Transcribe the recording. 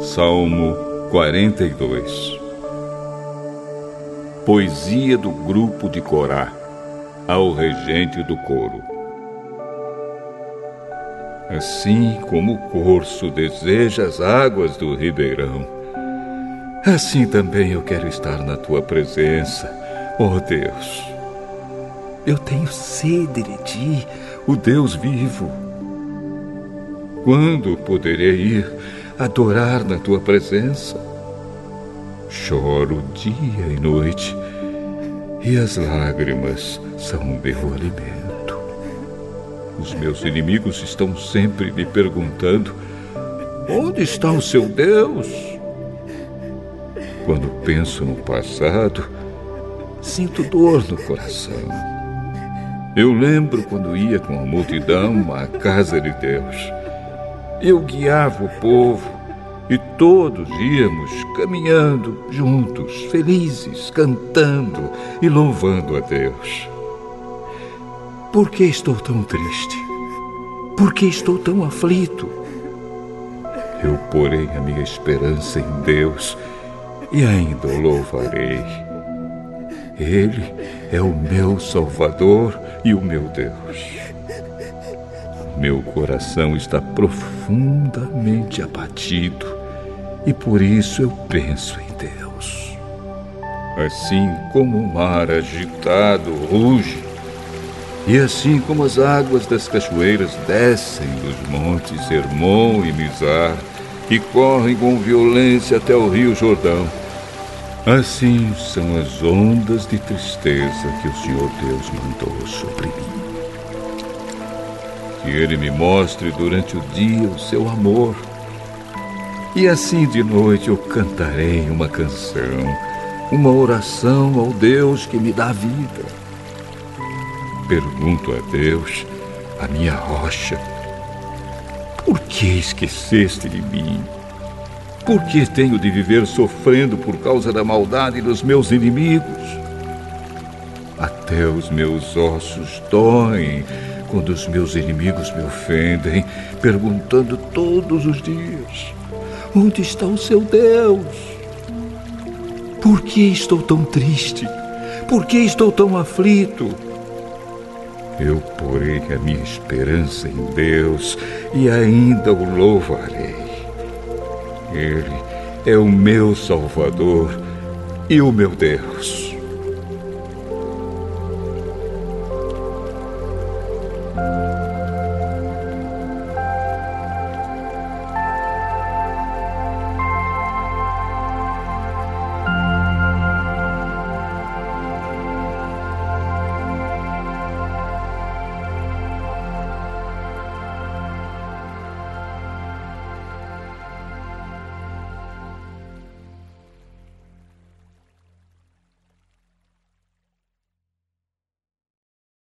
Salmo 42 Poesia do grupo de Corá ao regente do coro. Assim como o corso deseja as águas do ribeirão, assim também eu quero estar na tua presença, oh Deus. Eu tenho sede de ti, o Deus vivo. Quando poderei ir adorar na tua presença. Choro dia e noite, e as lágrimas são meu alimento. Os meus inimigos estão sempre me perguntando: onde está o seu Deus? Quando penso no passado, sinto dor no coração. Eu lembro quando ia com a multidão à casa de Deus eu guiava o povo e todos íamos caminhando juntos, felizes, cantando e louvando a Deus. Por que estou tão triste? Por que estou tão aflito? Eu porei a minha esperança em Deus e ainda o louvarei. Ele é o meu Salvador e o meu Deus. Meu coração está profundamente abatido e por isso eu penso em Deus. Assim como o mar agitado ruge, e assim como as águas das cachoeiras descem dos montes Hermon e Mizar e correm com violência até o rio Jordão, assim são as ondas de tristeza que o Senhor Deus mandou sobre mim. Que ele me mostre durante o dia o seu amor. E assim de noite eu cantarei uma canção, uma oração ao Deus que me dá vida. Pergunto a Deus, a minha rocha, por que esqueceste de mim? Por que tenho de viver sofrendo por causa da maldade dos meus inimigos? Até os meus ossos doem quando os meus inimigos me ofendem, perguntando todos os dias: Onde está o seu Deus? Por que estou tão triste? Por que estou tão aflito? Eu porei a minha esperança em Deus e ainda o louvarei. Ele é o meu Salvador e o meu Deus.